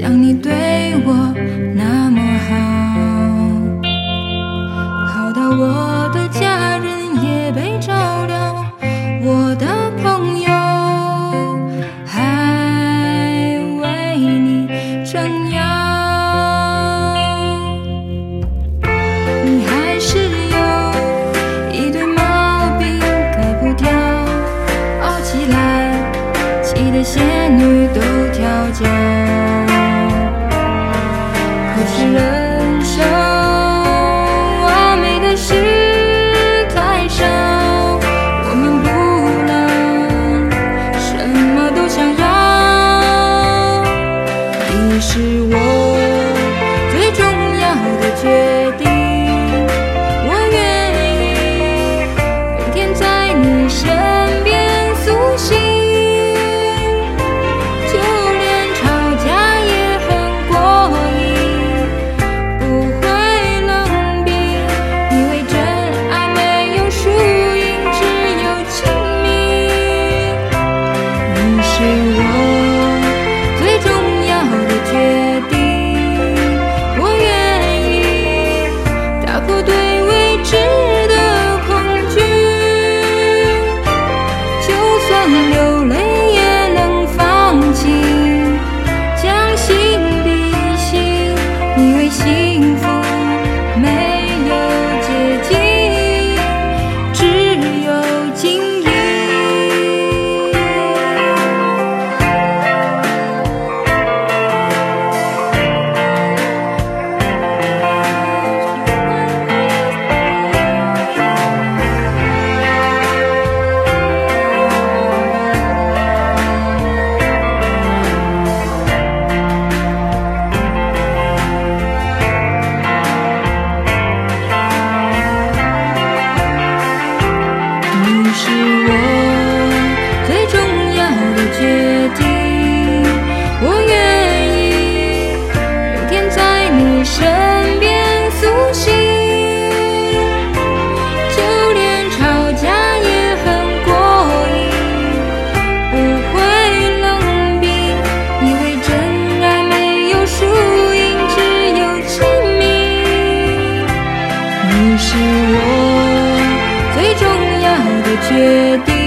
想你对我那么好，好到我的家人也被照料，我的朋友还为你撑腰。你还是有一堆毛病改不掉，傲起来，气得仙女都跳脚。是我决定，